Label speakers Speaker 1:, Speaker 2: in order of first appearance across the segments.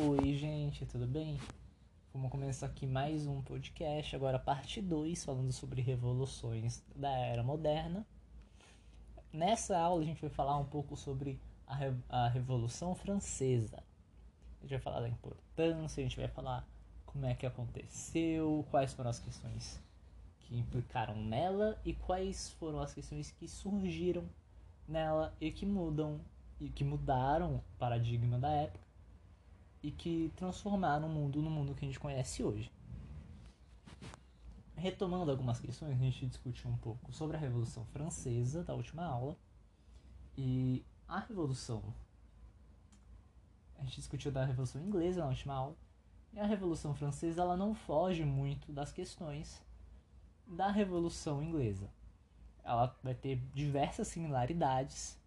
Speaker 1: Oi, gente, tudo bem? Vamos começar aqui mais um podcast, agora parte 2, falando sobre revoluções da era moderna. Nessa aula a gente vai falar um pouco sobre a, Re a Revolução Francesa. A gente vai falar da importância, a gente vai falar como é que aconteceu, quais foram as questões que implicaram nela e quais foram as questões que surgiram nela e que mudam e que mudaram o paradigma da época e que transformaram o mundo no mundo que a gente conhece hoje. Retomando algumas questões, a gente discutiu um pouco sobre a Revolução Francesa da última aula e a Revolução. A gente discutiu da Revolução Inglesa na última aula e a Revolução Francesa ela não foge muito das questões da Revolução Inglesa. Ela vai ter diversas similaridades.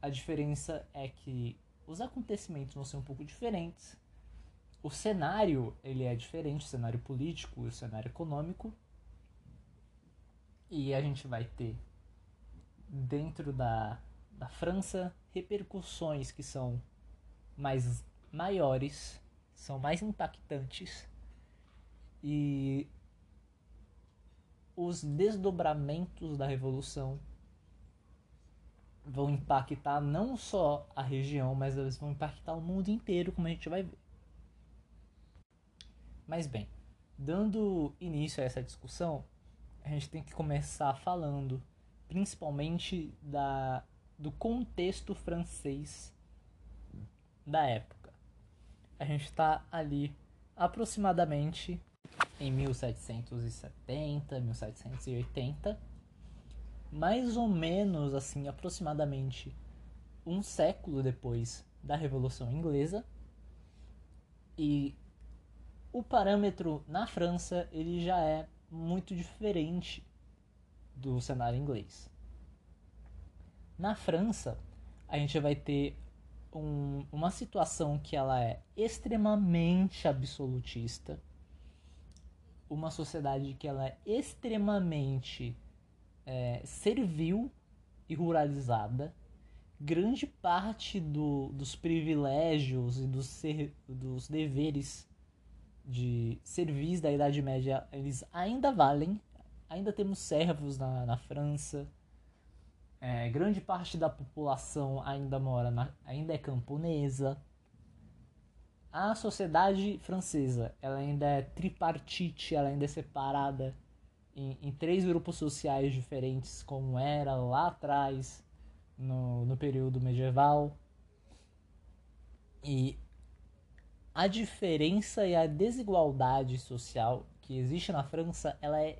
Speaker 1: A diferença é que os acontecimentos vão ser um pouco diferentes. O cenário ele é diferente, o cenário político o cenário econômico. E a gente vai ter dentro da, da França repercussões que são mais maiores, são mais impactantes e os desdobramentos da revolução vão impactar não só a região, mas eles vão impactar o mundo inteiro, como a gente vai ver. Mas bem, dando início a essa discussão, a gente tem que começar falando principalmente da, do contexto francês da época. A gente está ali aproximadamente em 1770, 1780 mais ou menos assim, aproximadamente um século depois da Revolução Inglesa. E o parâmetro na França ele já é muito diferente do cenário inglês. Na França, a gente vai ter um, uma situação que ela é extremamente absolutista, uma sociedade que ela é extremamente é, servil e ruralizada, grande parte do, dos privilégios e dos, ser, dos deveres de serviço da Idade Média eles ainda valem. Ainda temos servos na, na França. É, grande parte da população ainda mora na, ainda é camponesa. A sociedade francesa ela ainda é tripartite, ela ainda é separada em, em três grupos sociais diferentes, como era lá atrás, no, no período medieval. E a diferença e a desigualdade social que existe na França, ela é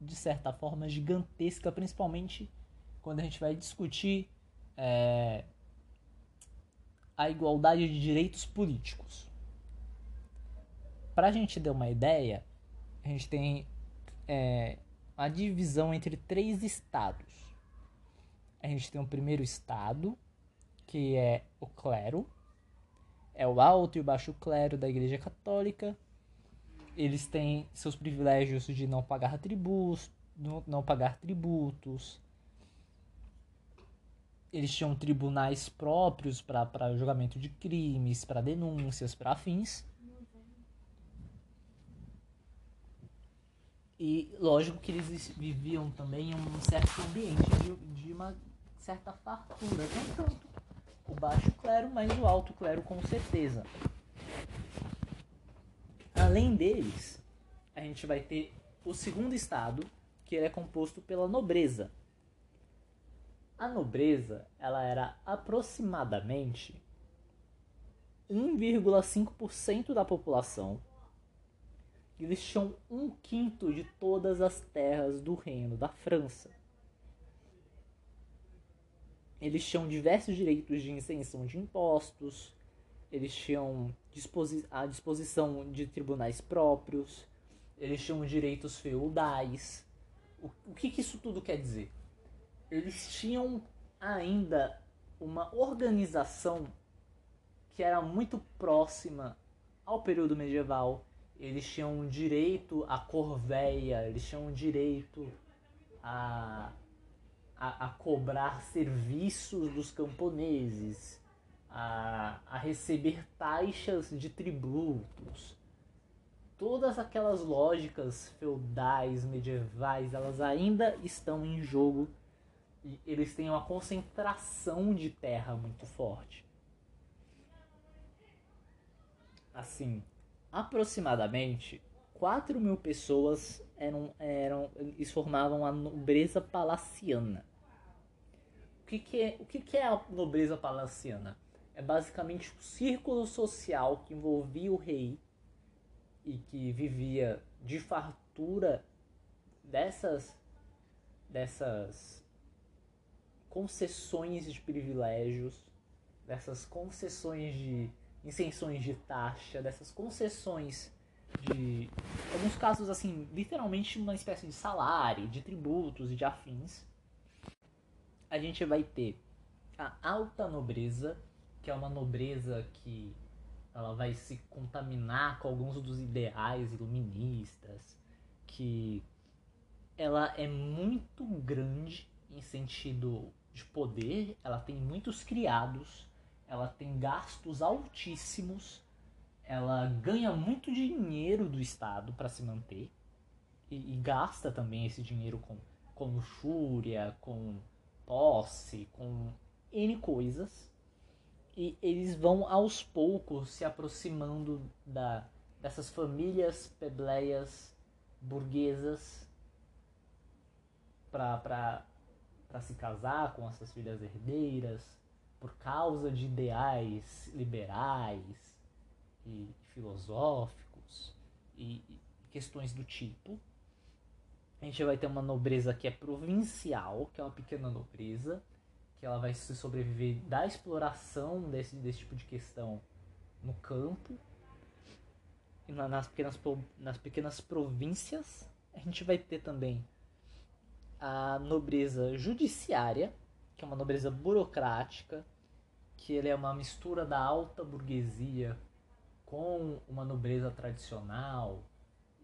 Speaker 1: de certa forma gigantesca, principalmente quando a gente vai discutir é, a igualdade de direitos políticos. Para a gente ter uma ideia, a gente tem é, a divisão entre três estados. A gente tem o primeiro estado, que é o clero, é o alto e o baixo clero da Igreja Católica. Eles têm seus privilégios de não pagar tributos, não pagar tributos. Eles tinham tribunais próprios para julgamento de crimes, para denúncias, para afins. E lógico que eles viviam também em um certo ambiente de, de uma certa fartura. Não tanto o baixo clero, mas o alto clero com certeza. Além deles, a gente vai ter o segundo estado, que ele é composto pela nobreza. A nobreza, ela era aproximadamente 1,5% da população eles tinham um quinto de todas as terras do reino da França. Eles tinham diversos direitos de isenção de impostos, eles tinham disposi a disposição de tribunais próprios, eles tinham direitos feudais. O, o que, que isso tudo quer dizer? Eles tinham ainda uma organização que era muito próxima ao período medieval eles tinham direito à corveia, eles tinham direito a, a, a cobrar serviços dos camponeses. a, a receber taxas de tributos. Todas aquelas lógicas feudais, medievais, elas ainda estão em jogo e eles têm uma concentração de terra muito forte. Assim, aproximadamente 4 mil pessoas eram, eram, eles formavam a nobreza palaciana. O que, que, é, o que, que é a nobreza palaciana? É basicamente o um círculo social que envolvia o rei e que vivia de fartura dessas, dessas concessões de privilégios, dessas concessões de isenções de taxa, dessas concessões de alguns casos assim, literalmente uma espécie de salário, de tributos e de afins. A gente vai ter a alta nobreza, que é uma nobreza que ela vai se contaminar com alguns dos ideais iluministas, que ela é muito grande em sentido de poder, ela tem muitos criados, ela tem gastos altíssimos ela ganha muito dinheiro do Estado para se manter e, e, gasta também esse dinheiro com, com luxúria, com posse, com N coisas. E eles vão aos poucos se aproximando da, dessas famílias plebeias burguesas para se casar com essas filhas herdeiras por causa de ideais liberais e filosóficos e, questões do tipo. A gente vai ter uma nobreza que é provincial, que é uma pequena nobreza, que ela vai se sobreviver da exploração desse, desse tipo de questão no campo. E nas pequenas, nas pequenas províncias, a gente vai ter também a nobreza judiciária, que é uma nobreza burocrática, que ele é uma mistura da alta burguesia com uma nobreza tradicional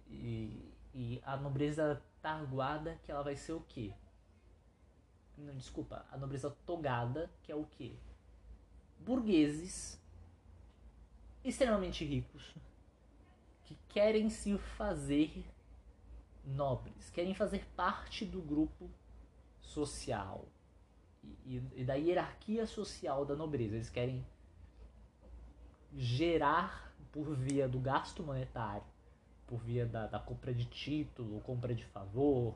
Speaker 1: e, e a nobreza targuada que ela vai ser o quê? Não, desculpa, a nobreza togada que é o quê? Burgueses extremamente ricos que querem se fazer nobres, querem fazer parte do grupo social e, e da hierarquia social da nobreza. Eles querem gerar por via do gasto monetário, por via da, da compra de título, compra de favor,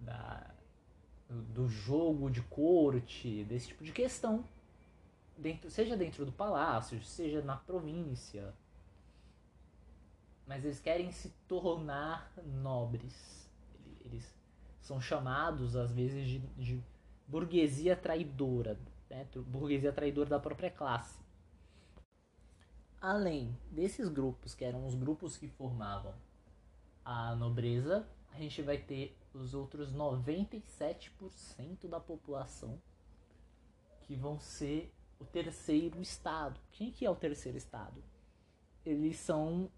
Speaker 1: da, do jogo de corte, desse tipo de questão, dentro, seja dentro do palácio, seja na província. Mas eles querem se tornar nobres. Eles são chamados, às vezes, de, de burguesia traidora, né? burguesia traidora da própria classe. Além desses grupos, que eram os grupos que formavam a nobreza, a gente vai ter os outros 97% da população que vão ser o terceiro estado. Quem que é o terceiro estado? Eles são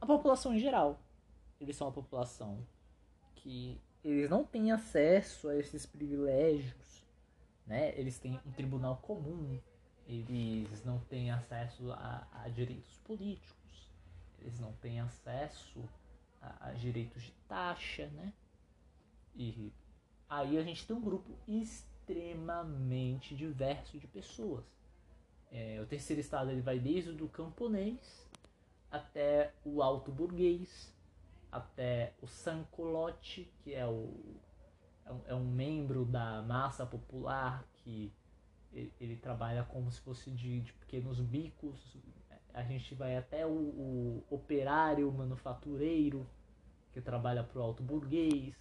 Speaker 1: a população em geral. Eles são a população que eles não têm acesso a esses privilégios, né? Eles têm um tribunal comum, eles não têm acesso a, a direitos políticos, eles não têm acesso a, a, direitos de taxa, né? E aí a gente tem um grupo extremamente diverso de pessoas. É, o terceiro estado ele vai desde o camponês até o alto burguês, até o sancolote, que é, o, é um, é um membro da massa popular que ele, trabalha como se fosse de, de, pequenos bicos. A gente vai até o, o operário manufatureiro, que trabalha para o alto burguês.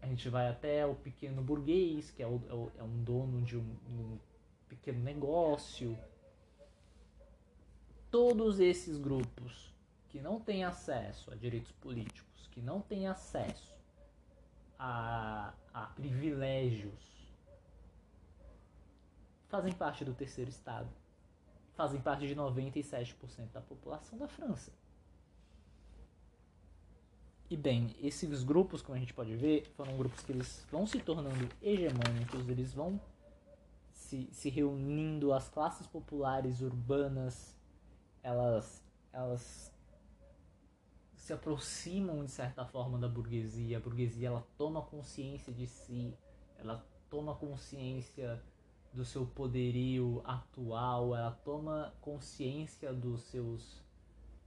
Speaker 1: A gente vai até o pequeno burguês, que é, o, é, é um dono de um, um pequeno negócio. Todos esses grupos que não têm acesso a direitos políticos, que não têm acesso a, a privilégios fazem parte do terceiro estado. Fazem parte de 97% da população da França. E bem, esses grupos, como a gente pode ver, foram grupos que eles vão se tornando hegemônicos, eles vão se, se reunindo, as classes populares urbanas, elas, elas se aproximam de certa forma da burguesia. A burguesia ela toma consciência de si, ela toma consciência do seu poderio atual, ela toma consciência dos seus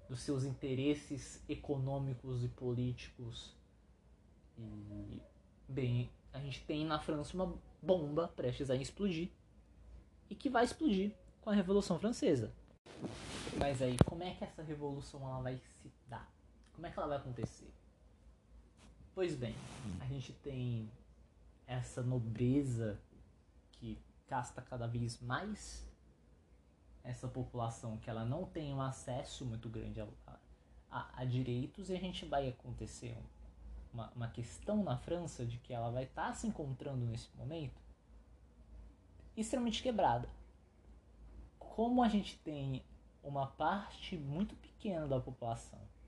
Speaker 1: dos seus interesses econômicos e políticos. E bem, a gente tem na França uma bomba prestes a explodir e que vai explodir com a Revolução Francesa. Mas aí, como é que essa revolução ela vai se dar? Como é que ela vai acontecer? Pois bem, a gente tem essa nobreza que casta cada vez mais essa população que ela não tem um acesso muito grande a, a, a direitos e a gente vai acontecer uma, uma questão na França de que ela vai estar tá se encontrando nesse momento extremamente quebrada. Como a gente tem uma parte muito pequena da população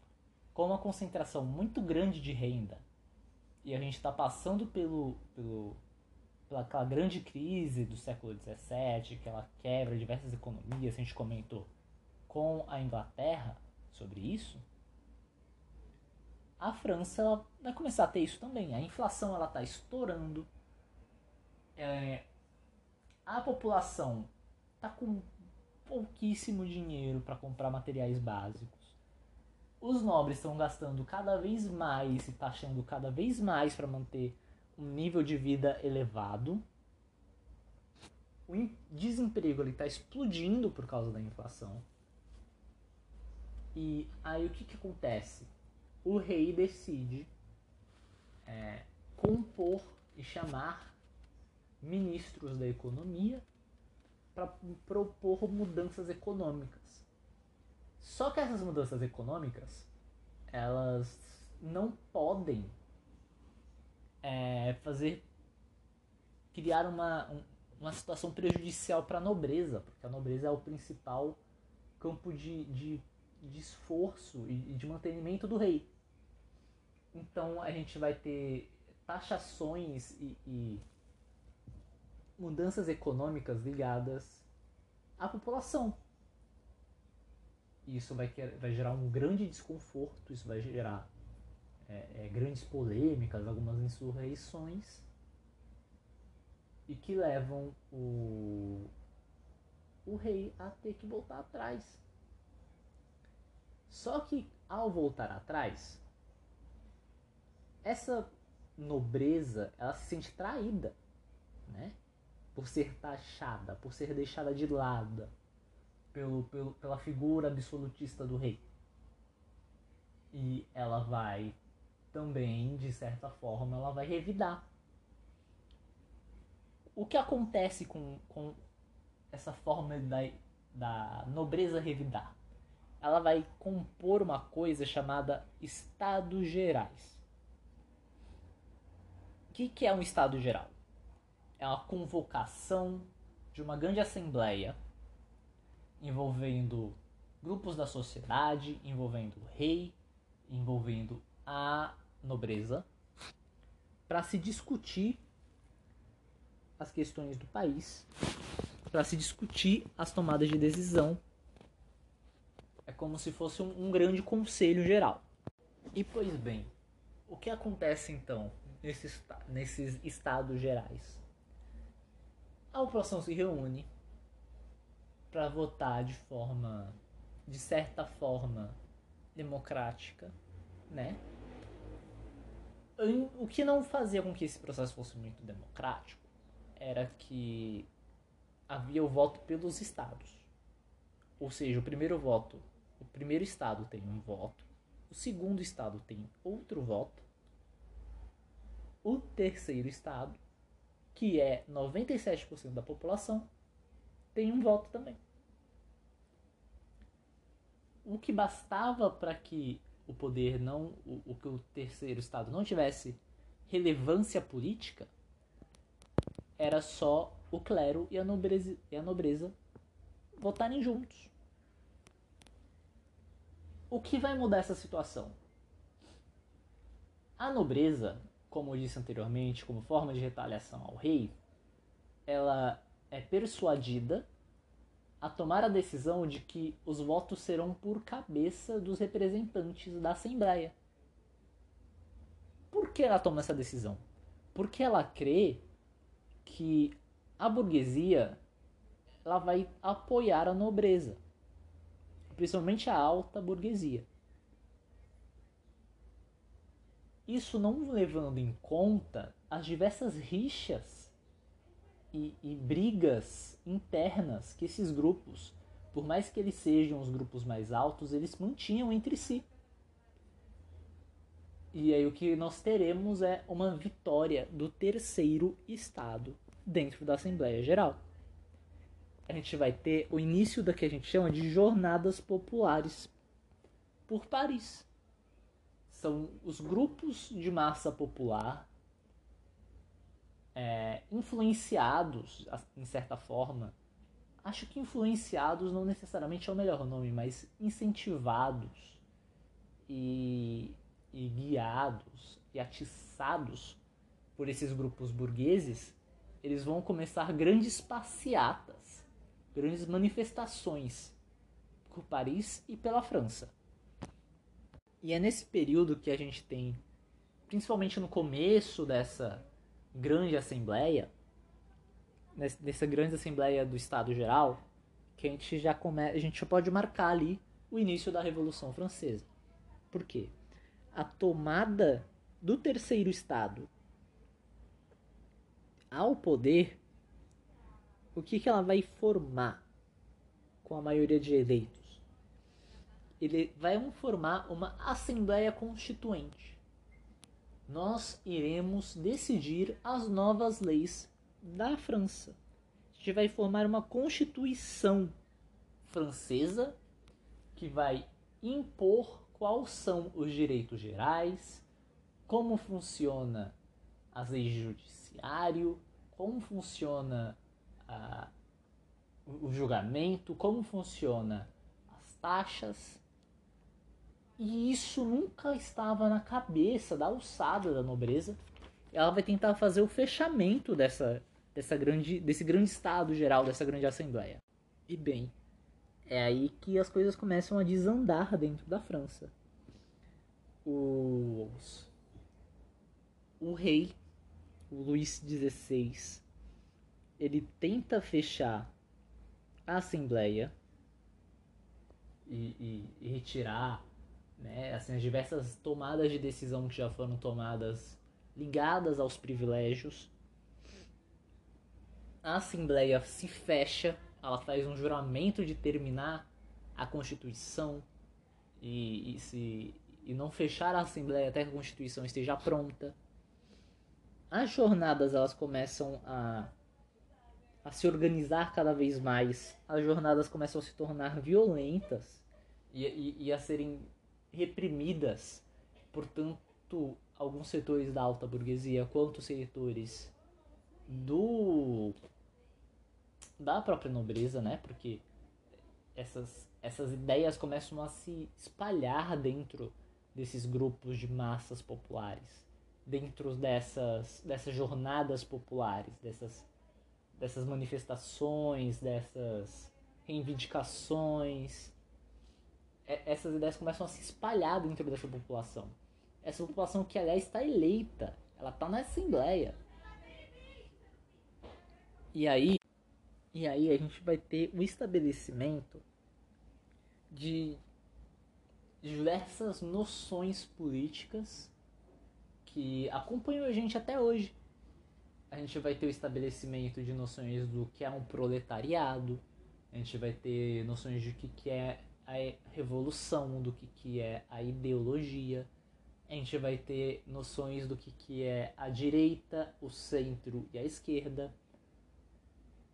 Speaker 1: com uma concentração muito grande de renda e a gente está passando pelo, pelo, pela aquela grande crise do século XVII, que ela quebra diversas economias, a gente comentou com a Inglaterra sobre isso, a França ela vai começar a ter isso também. A inflação ela está estourando, é, a população está com pouquíssimo dinheiro para comprar materiais básicos os nobres estão gastando cada vez mais e taxando cada vez mais para manter um nível de vida elevado. O desemprego está explodindo por causa da inflação. E aí o que, que acontece? O rei decide é, compor e chamar ministros da economia para propor mudanças econômicas. Só que essas mudanças econômicas, elas não podem é, fazer criar uma, uma situação prejudicial para a nobreza, porque a nobreza é o principal campo de, de, de esforço e de mantenimento do rei. Então a gente vai ter taxações e, e mudanças econômicas ligadas à população isso vai, vai gerar um grande desconforto, isso vai gerar é, é, grandes polêmicas, algumas insurreições e que levam o, o rei a ter que voltar atrás. Só que ao voltar atrás, essa nobreza ela se sente traída, né? Por ser taxada, por ser deixada de lado, pelo, pelo, pela figura absolutista do rei. E ela vai também, de certa forma, ela vai revidar. O que acontece com, com essa forma da, da nobreza revidar? Ela vai compor uma coisa chamada Estados Gerais. O que, que é um Estado Geral? É uma convocação de uma grande assembleia envolvendo grupos da sociedade, envolvendo o rei, envolvendo a nobreza, para se discutir as questões do país, para se discutir as tomadas de decisão. É como se fosse um, um grande conselho geral. E pois bem, o que acontece então nesses, nesses estados gerais? A população se reúne, para votar de forma, de certa forma, democrática, né? O que não fazia com que esse processo fosse muito democrático era que havia o voto pelos estados. Ou seja, o primeiro voto, o primeiro estado tem um voto, o segundo estado tem outro voto, o terceiro estado, que é 97% da população, tem um voto também. O que bastava para que o poder não, o, o que o terceiro estado não tivesse relevância política era só o clero e a nobreza, e a nobreza votarem juntos. O que vai mudar essa situação? A nobreza, como eu disse anteriormente, como forma de retaliação ao rei, ela é persuadida a tomar a decisão de que os votos serão por cabeça dos representantes da Assembleia. Por que ela toma essa decisão? Porque ela crê que a burguesia ela vai apoiar a nobreza, principalmente a alta burguesia. Isso não levando em conta as diversas rixas e, e brigas internas que esses grupos, por mais que eles sejam os grupos mais altos, eles mantinham entre si. E aí o que nós teremos é uma vitória do terceiro estado dentro da Assembleia Geral. A gente vai ter o início da que a gente chama de jornadas populares por Paris. São os grupos de massa popular é, influenciados, em certa forma, acho que influenciados não necessariamente é o melhor nome, mas incentivados e, e guiados e atiçados por esses grupos burgueses, eles vão começar grandes passeatas, grandes manifestações por Paris e pela França. E é nesse período que a gente tem, principalmente no começo dessa grande assembleia, nessa grande assembleia do Estado Geral, que a gente já come... a gente já pode marcar ali o início da Revolução Francesa. Por quê? A tomada do terceiro Estado ao poder, o que, que ela vai formar com a maioria de eleitos? Ele vai formar uma Assembleia Constituinte nós iremos decidir as novas leis da França. A gente vai formar uma constituição francesa que vai impor quais são os direitos gerais, como funciona as leis de judiciário, como funciona a, o julgamento, como funciona as taxas, e isso nunca estava na cabeça da alçada da nobreza. Ela vai tentar fazer o fechamento dessa, dessa grande, desse grande estado geral, dessa grande assembleia. E bem, é aí que as coisas começam a desandar dentro da França. Os, o rei, o Luís XVI, ele tenta fechar a Assembleia e, e, e retirar né? Assim, as diversas tomadas de decisão que já foram tomadas ligadas aos privilégios. A Assembleia se fecha, ela faz um juramento de terminar a Constituição e, e, se, e não fechar a Assembleia até que a Constituição esteja pronta. As jornadas elas começam a, a se organizar cada vez mais, as jornadas começam a se tornar violentas e, e, e a serem reprimidas por tanto alguns setores da alta burguesia quanto setores do da própria nobreza, né? Porque essas essas ideias começam a se espalhar dentro desses grupos de massas populares, dentro dessas dessas jornadas populares, dessas dessas manifestações, dessas reivindicações essas ideias começam a se espalhar dentro dessa população. Essa população que, aliás, está eleita, ela está na Assembleia. E aí, e aí a gente vai ter o estabelecimento de diversas noções políticas que acompanham a gente até hoje. A gente vai ter o estabelecimento de noções do que é um proletariado, a gente vai ter noções de que, que é a revolução, do que, que é a ideologia. A gente vai ter noções do que, que é a direita, o centro e a esquerda.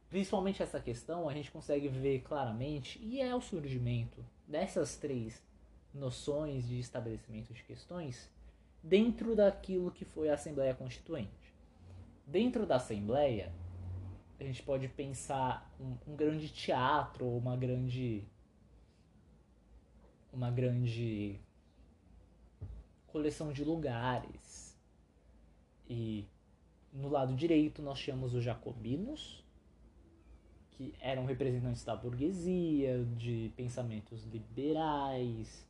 Speaker 1: Principalmente essa questão a gente consegue ver claramente, e é o surgimento dessas três noções de estabelecimento de questões dentro daquilo que foi a Assembleia Constituinte. Dentro da Assembleia, a gente pode pensar um, um grande teatro, uma grande uma grande coleção de lugares. E no lado direito nós tínhamos os jacobinos, que eram representantes da burguesia, de pensamentos liberais,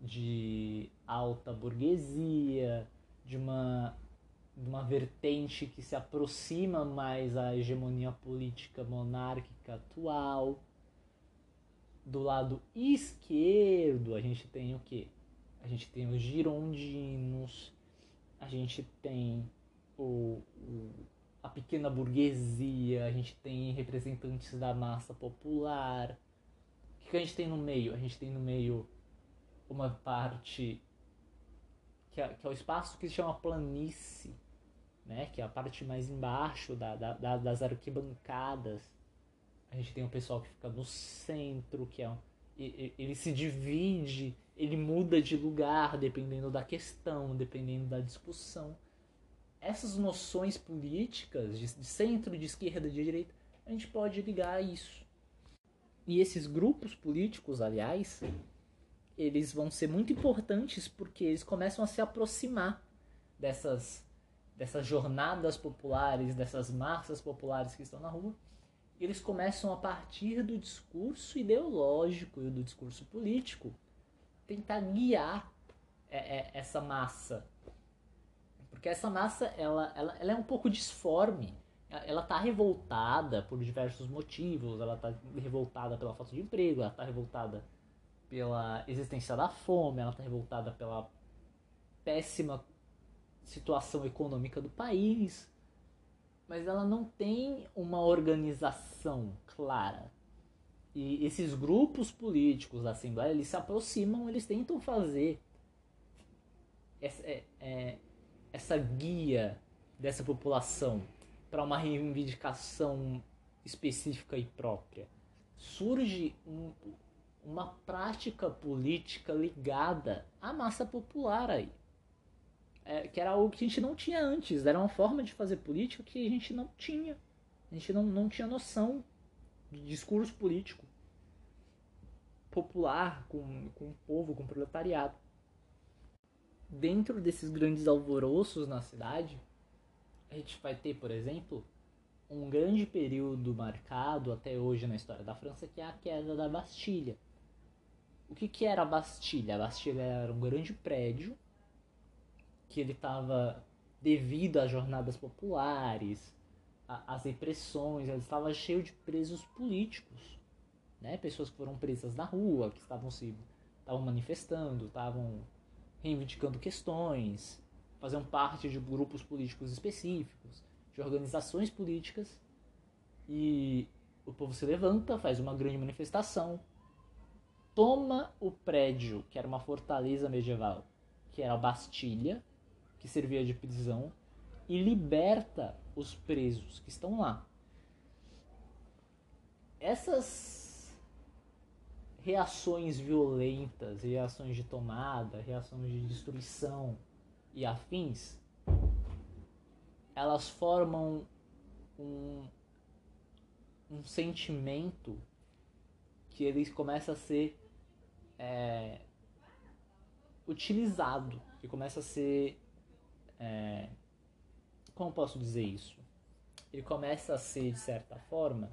Speaker 1: de alta burguesia, de uma, de uma vertente que se aproxima mais à hegemonia política monárquica atual. Do lado esquerdo, a gente tem o quê? A gente tem os girondinos, a gente tem o, o a pequena burguesia, a gente tem representantes da massa popular. O que a gente tem no meio? A gente tem no meio uma parte que é, que é o espaço que se chama planície, né? que é a parte mais embaixo da, da, das arquibancadas. A gente tem o pessoal que fica no centro, que é ele se divide, ele muda de lugar dependendo da questão, dependendo da discussão essas noções políticas de, centro, de esquerda, de direita, a gente pode ligar a isso. E esses grupos políticos, aliás, eles vão ser muito importantes porque eles começam a se aproximar dessas, dessas jornadas populares, dessas massas populares que estão na rua. Eles começam a partir do discurso ideológico e do discurso político tentar guiar é, é, essa massa porque essa massa, ela, ela, ela é um pouco disforme. Ela está revoltada por diversos motivos. Ela está revoltada pela falta de emprego, ela está revoltada pela existência da fome, ela está revoltada pela péssima situação econômica do país. Mas ela não tem uma organização clara. E esses grupos políticos da Assembleia, eles se aproximam, eles tentam fazer essa, é, é, essa guia dessa população para uma reivindicação específica e própria. Surge um, uma prática política ligada à massa popular aí. É, que era algo que a gente não tinha antes, era uma forma de fazer política que a gente não tinha. A gente não, não tinha noção de discurso político popular com, com o povo, com o proletariado dentro desses grandes alvoroços na cidade, a gente vai ter, por exemplo, um grande período marcado até hoje na história da França, que é a queda da Bastilha. O que, que era a Bastilha? A Bastilha era um grande prédio que ele estava, devido às jornadas populares, às repressões, ele estava cheio de presos políticos, né? Pessoas que foram presas na rua, que estavam se estavam manifestando, estavam reivindicando questões, faziam parte de grupos políticos específicos, de organizações políticas, e o povo se levanta, faz uma grande manifestação, toma o prédio, que era uma fortaleza medieval, que era a Bastilha, que servia de prisão, e liberta os presos que estão lá. Essas reações violentas, reações de tomada, reações de destruição e afins, elas formam um, um sentimento que ele começa a ser é, utilizado, que começa a ser. É, como posso dizer isso? Ele começa a ser, de certa forma,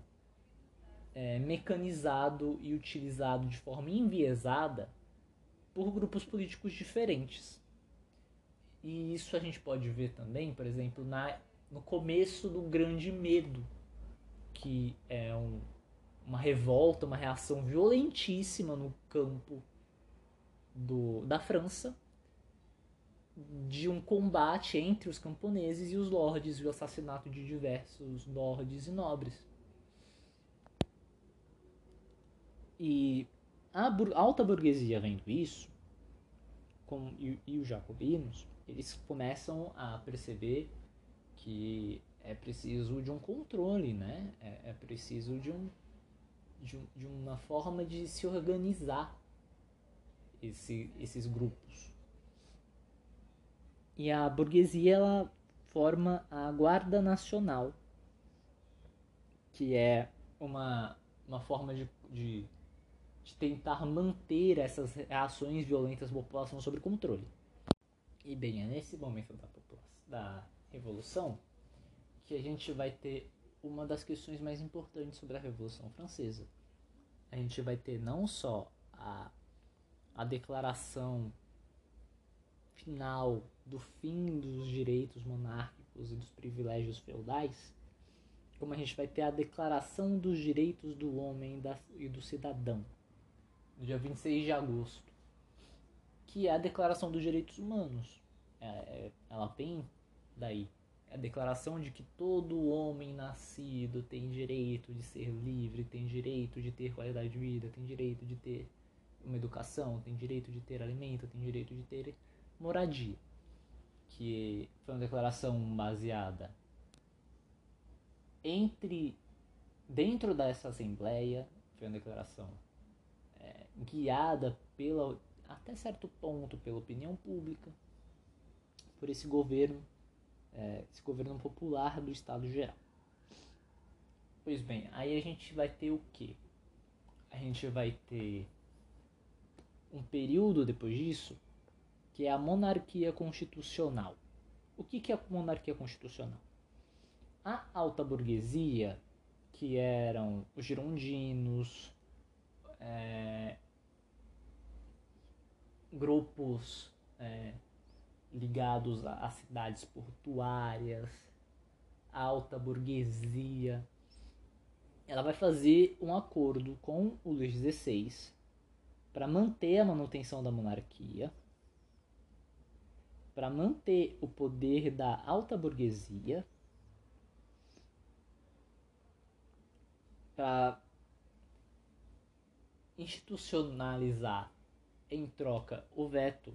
Speaker 1: é, mecanizado e utilizado de forma enviesada por grupos políticos diferentes. E isso a gente pode ver também, por exemplo, na, no começo do Grande Medo, que é um, uma revolta, uma reação violentíssima no campo do, da França, de um combate entre os camponeses e os lordes e o assassinato de diversos lordes e nobres. E a alta burguesia vendo isso, com, e, e os jacobinos, eles começam a perceber que é preciso de um controle, né? É, é preciso de, um, de, de, uma forma de se organizar esse, esses grupos. E a burguesia ela forma a Guarda Nacional, que é uma, uma forma de, de de tentar manter essas reações violentas da população sob controle. E bem, é nesse momento da, da revolução que a gente vai ter uma das questões mais importantes sobre a Revolução Francesa. A gente vai ter não só a, a declaração final do fim dos direitos monárquicos e dos privilégios feudais, como a gente vai ter a declaração dos direitos do homem e do cidadão, no dia 26 de agosto, que é a declaração dos direitos humanos. É, é, ela vem daí. É a declaração de que todo homem nascido tem direito de ser livre, tem direito de ter qualidade de vida, tem direito de ter uma educação, tem direito de ter alimento, tem direito de ter moradia. Que foi uma declaração baseada entre dentro dessa assembleia, foi uma declaração é, guiada pela até certo ponto pela opinião pública, por esse governo, é, esse governo popular do Estado geral. Pois bem, aí a gente vai ter o que? A gente vai ter um período depois disso que é a monarquia constitucional. O que, que é a monarquia constitucional? A alta burguesia, que eram os girondinos, é, grupos é, ligados a, cidades portuárias, alta burguesia, ela vai fazer um acordo com o Luís XVI para manter a manutenção da monarquia, para manter o poder da alta burguesia, para institucionalizar em troca o veto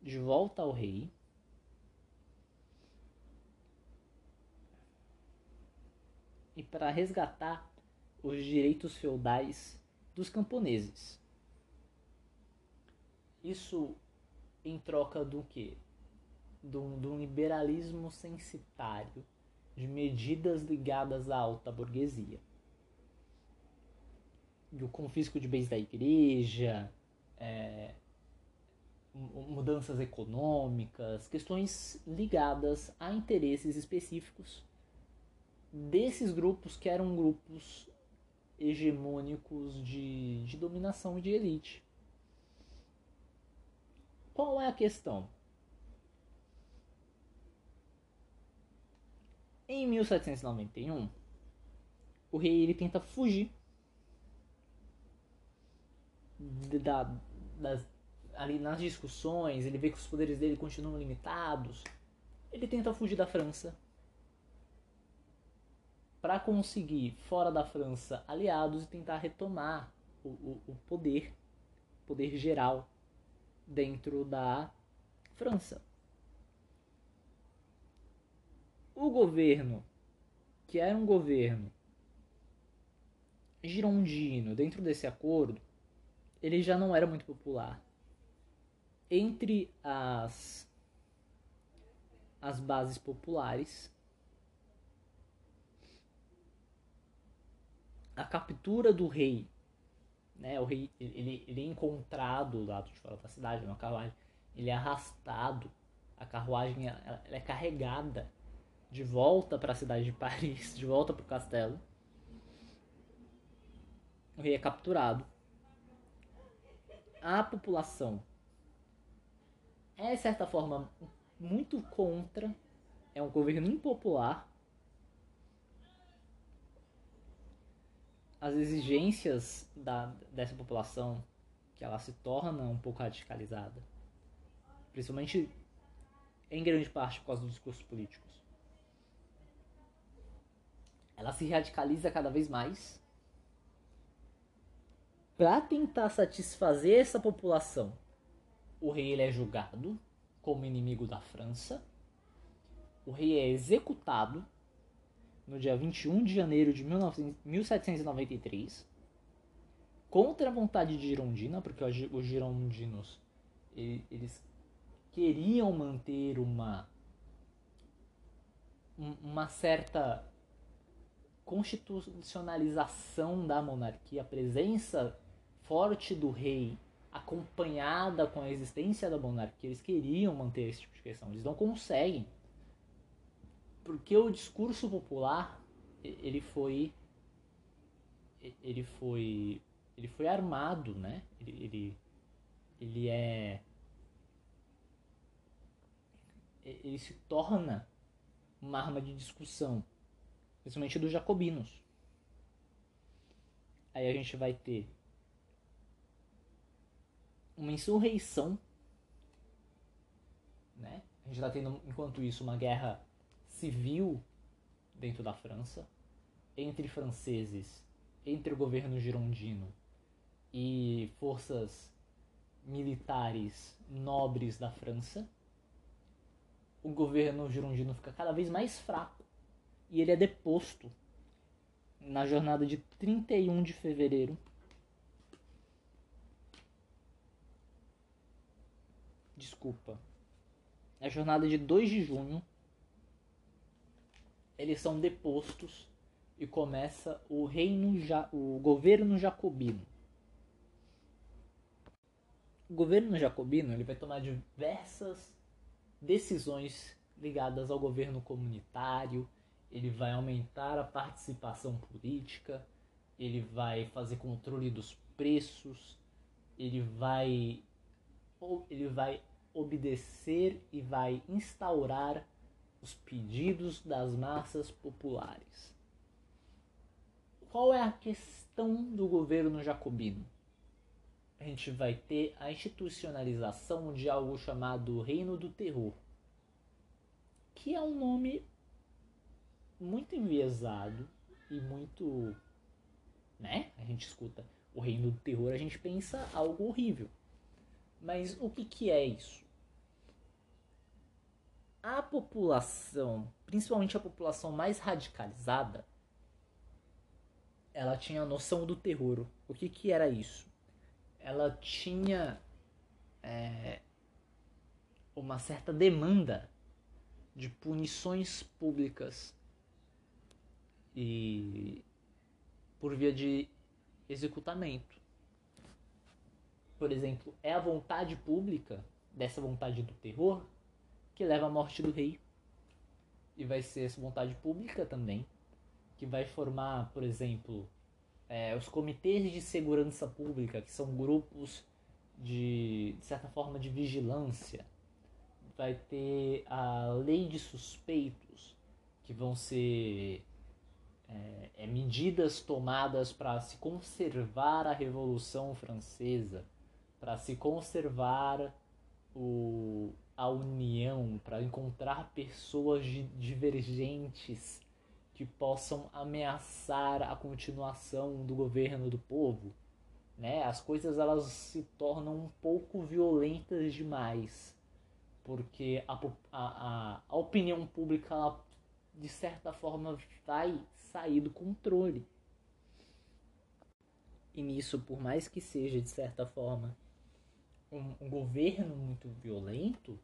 Speaker 1: de volta ao rei. E para resgatar os direitos feudais dos camponeses. Isso em troca do que? Do, do liberalismo censitário, de medidas ligadas à alta burguesia. Do confisco de bens da igreja, é, mudanças econômicas, questões ligadas a interesses específicos desses grupos que eram grupos hegemônicos de, de dominação e de elite. Qual é a questão? Em 1791, o rei ele tenta fugir da, das, ali nas discussões, ele vê que os poderes dele continuam limitados, ele tenta fugir da França. Para conseguir, fora da França, aliados e tentar retomar o, o, o poder, poder geral dentro da França. O governo, que era um governo girondino dentro desse acordo, ele já não era muito popular. Entre as, as bases populares, a captura do rei, né, o rei ele, ele é encontrado do lado de fora da cidade, numa carruagem, ele é arrastado, a carruagem ela, ela é carregada de volta para a cidade de Paris, de volta para o castelo. O rei é capturado a população é, de certa forma, muito contra, é um governo impopular. As exigências da, dessa população, que ela se torna um pouco radicalizada, principalmente em grande parte por causa dos discursos políticos. Ela se radicaliza cada vez mais para tentar satisfazer essa população, o rei ele é julgado como inimigo da França. O rei é executado no dia 21 de janeiro de 1793 contra a vontade de Girondina, porque os girondinos eles queriam manter uma uma certa constitucionalização da monarquia, a presença forte do rei acompanhada com a existência da monarquia, eles queriam manter esse tipo de questão, eles não conseguem. Porque o discurso popular ele foi ele foi ele foi armado, né? Ele, ele, ele é ele se torna uma arma de discussão, principalmente dos jacobinos. Aí a gente vai ter uma insurreição, né? A gente está tendo, enquanto isso, uma guerra civil dentro da França, entre franceses, entre o governo girondino e forças militares nobres da França. O governo girondino fica cada vez mais fraco e ele é deposto na jornada de 31 de fevereiro. Desculpa. Na jornada de 2 de junho, eles são depostos e começa o reino o governo jacobino. O governo jacobino ele vai tomar diversas decisões ligadas ao governo comunitário, ele vai aumentar a participação política, ele vai fazer controle dos preços, ele vai ele vai obedecer e vai instaurar os pedidos das massas populares. Qual é a questão do governo jacobino? A gente vai ter a institucionalização de algo chamado Reino do Terror, que é um nome muito enviesado e muito. né? A gente escuta o Reino do Terror, a gente pensa algo horrível. Mas o que, que é isso? A população, principalmente a população mais radicalizada, ela tinha a noção do terror. O que, que era isso? Ela tinha é, uma certa demanda de punições públicas e por via de executamento. Por exemplo, é a vontade pública dessa vontade do terror que leva à morte do rei. E vai ser essa vontade pública também que vai formar, por exemplo, é, os comitês de segurança pública, que são grupos de, de certa forma de vigilância. Vai ter a lei de suspeitos, que vão ser é, é, medidas tomadas para se conservar a Revolução Francesa, para se conservar o, a união, para encontrar pessoas divergentes que possam ameaçar a continuação do governo do povo. Né? As coisas elas se tornam um pouco violentas demais, porque a, a, a opinião pública ela, de certa forma vai sair do controle. E nisso, por mais que seja de certa forma um, um governo muito violento,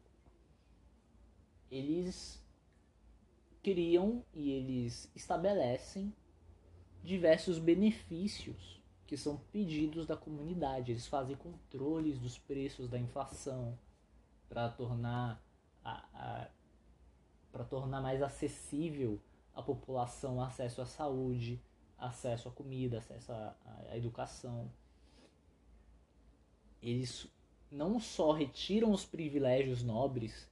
Speaker 1: eles criam e eles estabelecem diversos benefícios que são pedidos da comunidade. Eles fazem controles dos preços da inflação para tornar para tornar mais acessível a população acesso à saúde, acesso à comida, acesso à, à educação. Eles não só retiram os privilégios nobres,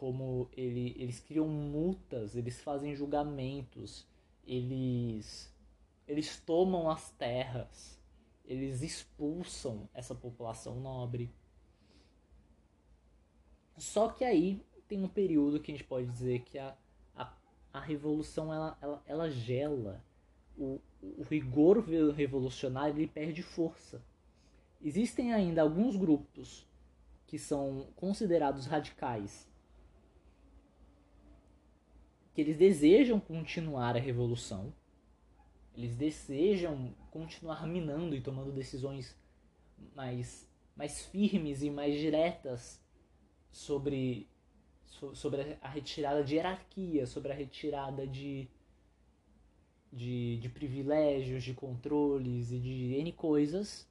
Speaker 1: como ele, eles criam multas, eles fazem julgamentos, eles, eles tomam as terras, eles expulsam essa população nobre. Só que aí tem um período que a gente pode dizer que a, a revolução ela, ela, ela gela. O, o rigor revolucionário ele perde força. Existem ainda alguns grupos que são considerados radicais, que eles desejam continuar a revolução, eles desejam continuar minando e tomando decisões mais, mais firmes e mais diretas sobre sobre a retirada de hierarquia, sobre a retirada de, de, de privilégios, de controles e de N coisas,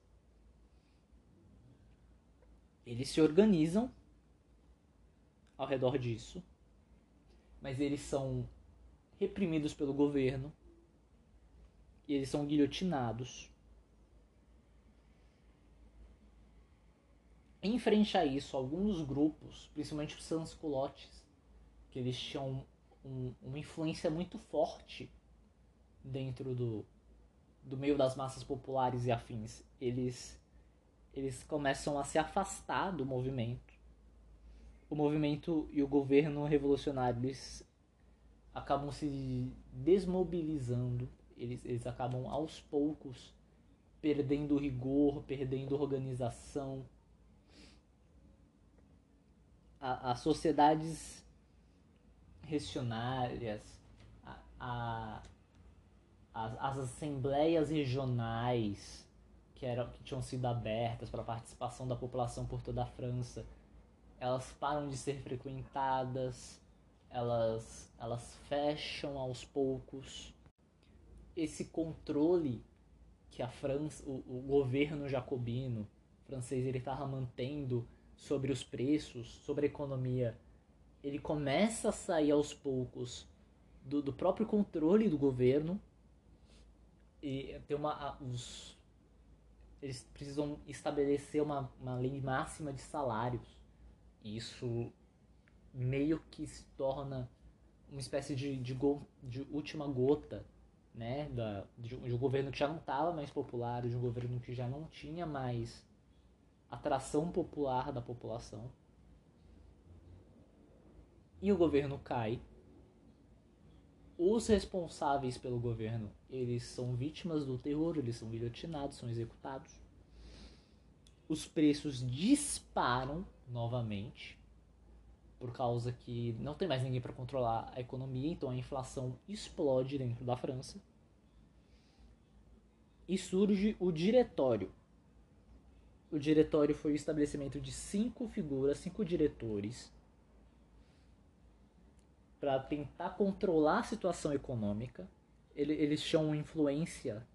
Speaker 1: eles se organizam ao redor disso, mas eles são reprimidos pelo governo, e eles são guilhotinados. Em frente a isso, alguns grupos, principalmente os sans-culottes, que eles tinham um, uma influência muito forte dentro do, do meio das massas populares e afins, eles, eles começam a se afastar do movimento. O movimento e o governo revolucionário eles acabam se desmobilizando, eles, eles acabam aos poucos perdendo rigor, perdendo organização. As sociedades regionárias, a, a, as, as assembleias regionais que, eram, que tinham sido abertas para a participação da população por toda a França, elas param de ser frequentadas, elas, elas fecham aos poucos. Esse controle que a França, o, o governo jacobino francês ele estava mantendo sobre os preços, sobre a economia, ele começa a sair aos poucos do, do próprio controle do governo e tem uma os eles precisam estabelecer uma, uma lei máxima de salários isso meio que se torna uma espécie de, de, go, de última gota né da, de, de um governo que já não estava mais popular de um governo que já não tinha mais atração popular da população. E o governo cai. Os responsáveis pelo governo, eles são vítimas do terror, eles são guilhotinados, são executados. Os preços disparam novamente por causa que não tem mais ninguém para controlar a economia, então a inflação explode dentro da França. E surge o diretório, o diretório foi o estabelecimento de cinco figuras, cinco diretores, para tentar controlar a situação econômica. Eles tinham influência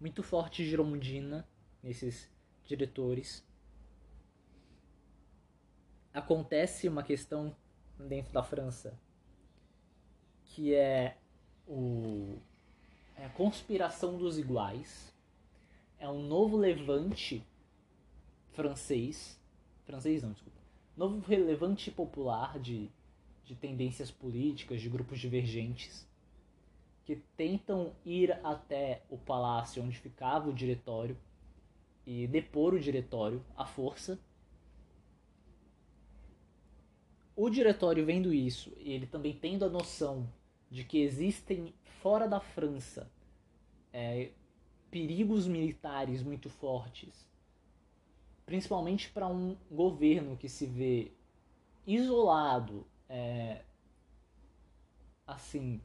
Speaker 1: muito forte girondina nesses diretores. Acontece uma questão dentro da França que é, o, é a conspiração dos iguais. É um novo levante francês, francês não, desculpa, novo relevante popular de, de tendências políticas, de grupos divergentes, que tentam ir até o palácio onde ficava o diretório e depor o diretório à força. O diretório vendo isso, e ele também tendo a noção de que existem fora da França é, perigos militares muito fortes principalmente para um governo que se vê isolado, é, assim,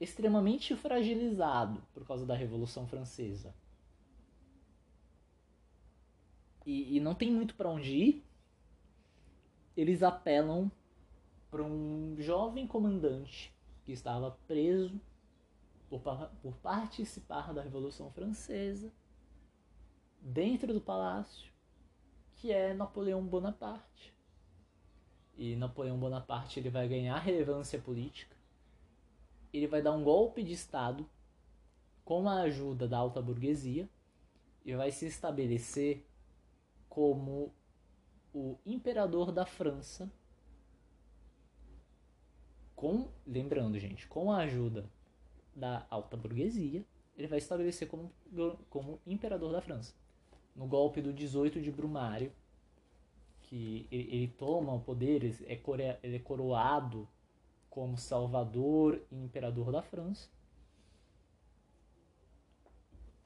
Speaker 1: extremamente fragilizado por causa da Revolução Francesa. E, e não tem muito para onde ir. Eles apelam para um jovem comandante que estava preso por, por participar da Revolução Francesa dentro do palácio que é Napoleão Bonaparte. E Napoleão Bonaparte ele vai ganhar relevância política. Ele vai dar um golpe de Estado com a ajuda da alta burguesia e vai se estabelecer como o imperador da França com, lembrando, gente, com a ajuda da alta burguesia, ele vai estabelecer como, como imperador da França. No golpe do 18 de Brumário, que ele, ele toma o poder, ele é, ele é coroado como salvador e imperador da França,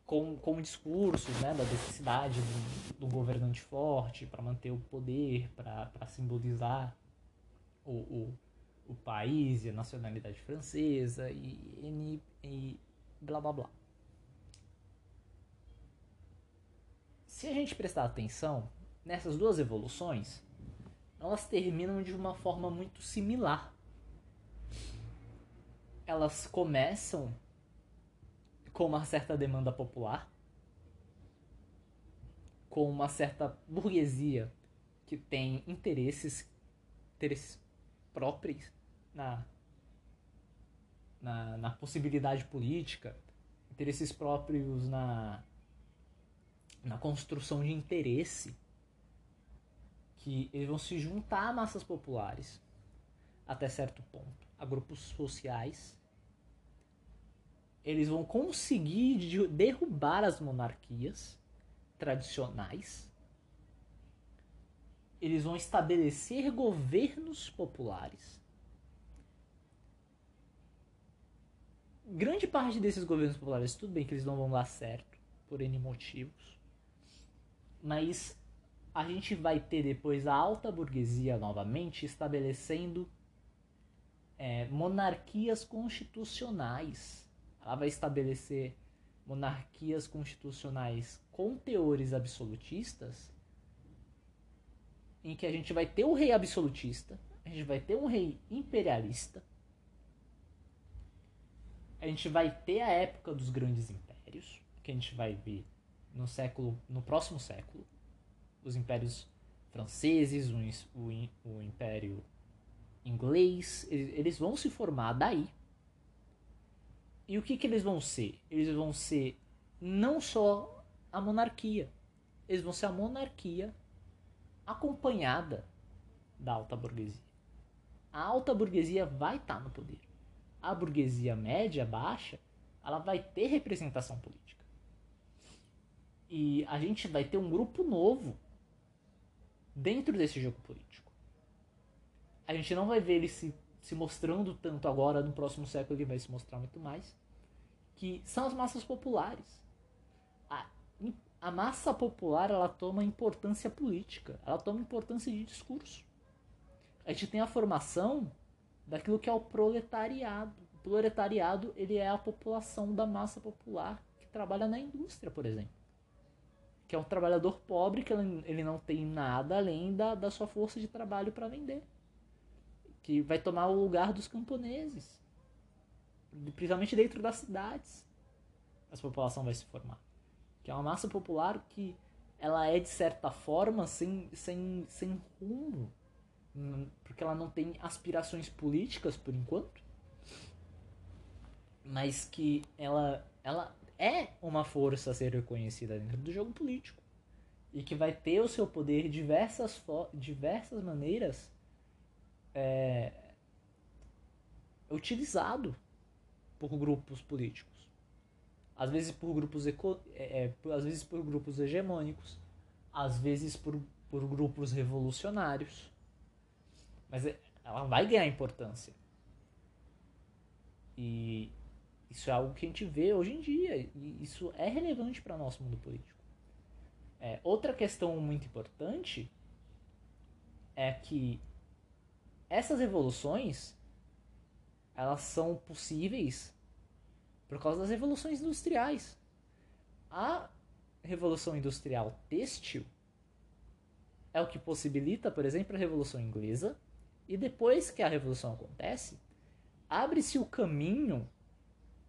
Speaker 1: com, com discursos né, da necessidade do, do governante forte para manter o poder, para simbolizar o, o, o país e a nacionalidade francesa e, e, e blá blá blá. Se a gente prestar atenção nessas duas evoluções, elas terminam de uma forma muito similar. Elas começam com uma certa demanda popular, com uma certa burguesia que tem interesses, interesses próprios na, na, na possibilidade política. interesses próprios na, na construção de interesse, que eles vão se juntar a massas populares até certo ponto, a grupos sociais. Eles vão conseguir derrubar as monarquias tradicionais. Eles vão estabelecer governos populares. Grande parte desses governos populares, tudo bem que eles não vão dar certo, por N motivos. Mas a gente vai ter depois a alta burguesia novamente estabelecendo é, monarquias constitucionais. Ela vai estabelecer monarquias constitucionais com teores absolutistas, em que a gente vai ter o rei absolutista, a gente vai ter um rei imperialista, a gente vai ter a época dos grandes impérios, que a gente vai ver no século, no próximo século, os impérios franceses, o, o, o império inglês, eles vão se formar daí. E o que, que eles vão ser? Eles vão ser não só a monarquia, eles vão ser a monarquia acompanhada da alta burguesia. A alta burguesia vai estar tá no poder. A burguesia média, baixa, ela vai ter representação política. E a gente vai ter um grupo novo dentro desse jogo político a gente não vai ver ele se, se mostrando tanto agora, no próximo século ele vai se mostrar muito mais, que são as massas populares. A, a massa popular ela toma importância política, ela toma importância de discurso. A gente tem a formação daquilo que é o proletariado. O proletariado ele é a população da massa popular que trabalha na indústria, por exemplo. Que é um trabalhador pobre que ele, não tem nada além da, da sua força de trabalho para vender que vai tomar o lugar dos camponeses, principalmente dentro das cidades. Essa população vai se formar, que é uma massa popular que ela é de certa forma sem, sem, sem rumo, hum, porque ela não tem aspirações políticas por enquanto, mas que ela, ela é uma força a ser reconhecida dentro do jogo político. E que vai ter o seu poder de diversas, diversas maneiras é, utilizado por grupos políticos. Às vezes por grupos, eco, é, é, às vezes por grupos hegemônicos, às vezes por, por grupos revolucionários. Mas é, ela vai ganhar importância. E isso é algo que a gente vê hoje em dia. E isso é relevante para nosso mundo político. É, outra questão muito importante é que essas revoluções elas são possíveis por causa das revoluções industriais. A revolução industrial têxtil é o que possibilita, por exemplo, a revolução inglesa. E depois que a revolução acontece, abre-se o caminho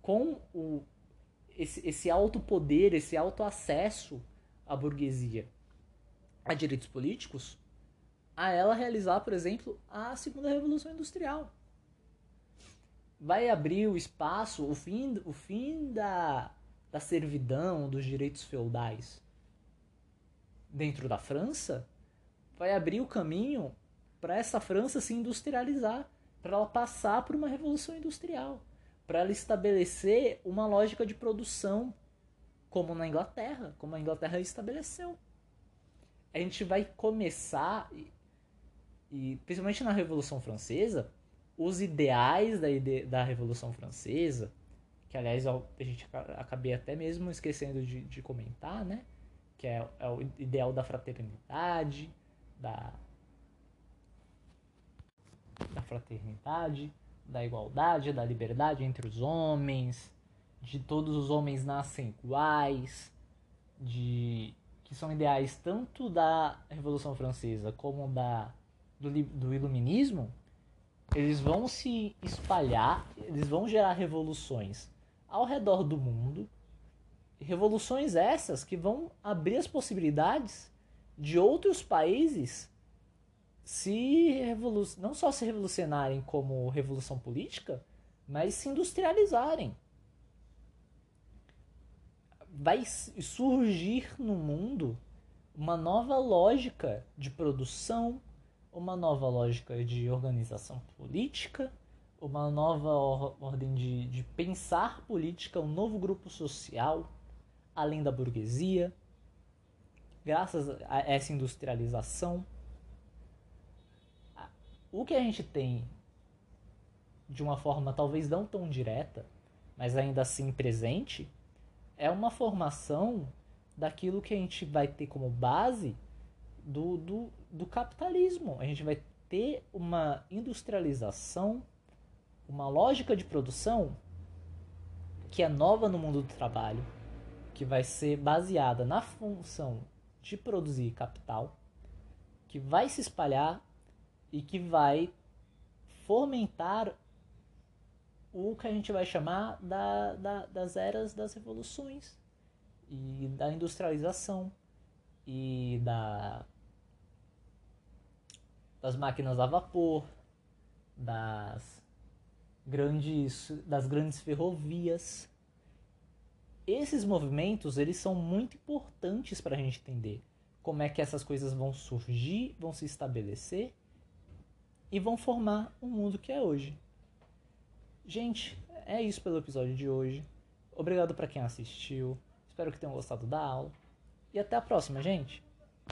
Speaker 1: com o, esse, esse alto poder, esse alto acesso à burguesia a direitos políticos a ela realizar, por exemplo, a segunda revolução industrial. Vai abrir o espaço, o fim, o fim da, da servidão, dos direitos feudais dentro da França, vai abrir o caminho para essa França se industrializar, para ela passar por uma revolução industrial, para ela estabelecer uma lógica de produção como na Inglaterra, como a Inglaterra estabeleceu. A gente vai começar e principalmente na Revolução Francesa, os ideais da, ide da Revolução Francesa, que aliás a gente acabei até mesmo esquecendo de, de comentar, né? Que é, é, o ideal da fraternidade, da, da fraternidade, da igualdade, da liberdade entre os homens, de todos os homens nascem iguais, de que são ideais tanto da Revolução Francesa como da do, do iluminismo, eles vão se espalhar, eles vão gerar revoluções ao redor do mundo. Revoluções essas que vão abrir as possibilidades de outros países se não só se revolucionarem como revolução política, mas se industrializarem. vai surgir no mundo uma nova lógica de produção, uma nova lógica de organização política, uma nova ordem de, de pensar política, um novo grupo social, além da burguesia, graças a essa industrialização. O que a gente tem de uma forma talvez não tão direta, mas ainda assim presente, é uma formação daquilo que a gente vai ter como base do, do, do capitalismo. A gente vai ter uma industrialização, uma lógica de produção que é nova no mundo do trabalho, que vai ser baseada na função de produzir capital, que vai se espalhar e que vai fomentar o que a gente vai chamar da, da, das eras das revoluções e da industrialização e da das máquinas a vapor, das grandes das grandes ferrovias. Esses movimentos, eles são muito importantes para a gente entender como é que essas coisas vão surgir, vão se estabelecer e vão formar o mundo que é hoje. Gente, é isso pelo episódio de hoje. Obrigado para quem assistiu. Espero que tenham gostado da aula. E até a próxima, gente!